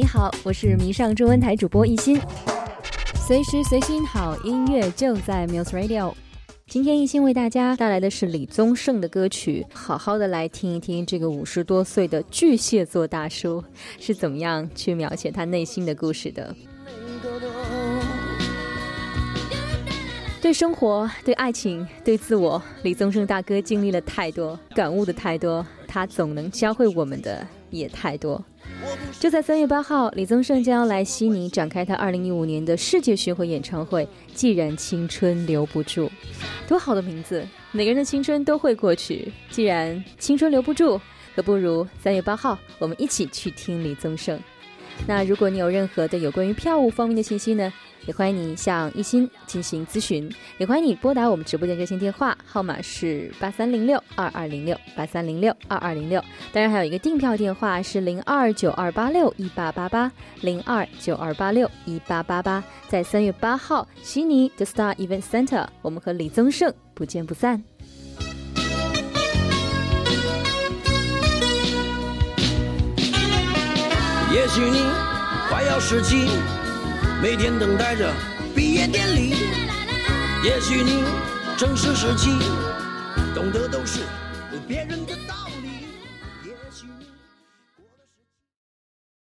你好，我是迷上中文台主播一心，随时随心好音乐就在 Muse Radio。今天一心为大家带来的是李宗盛的歌曲，好好的来听一听这个五十多岁的巨蟹座大叔是怎么样去描写他内心的故事的。对生活、对爱情、对自我，李宗盛大哥经历了太多，感悟的太多，他总能教会我们的也太多。就在三月八号，李宗盛将要来悉尼展开他二零一五年的世界巡回演唱会。既然青春留不住，多好的名字！每个人的青春都会过去。既然青春留不住，可不如三月八号，我们一起去听李宗盛。那如果你有任何的有关于票务方面的信息呢？也欢迎你向一心进行咨询，也欢迎你拨打我们直播间热线电话号码是八三零六二二零六八三零六二二零六，当然还有一个订票电话是零二九二八六一八八八零二九二八六一八八八，在三月八号悉尼 The Star Event Center，我们和李宗盛不见不散。也许你快要失去。每天等待着毕业典礼。也许你正是时七懂得都是别人的道理。也许你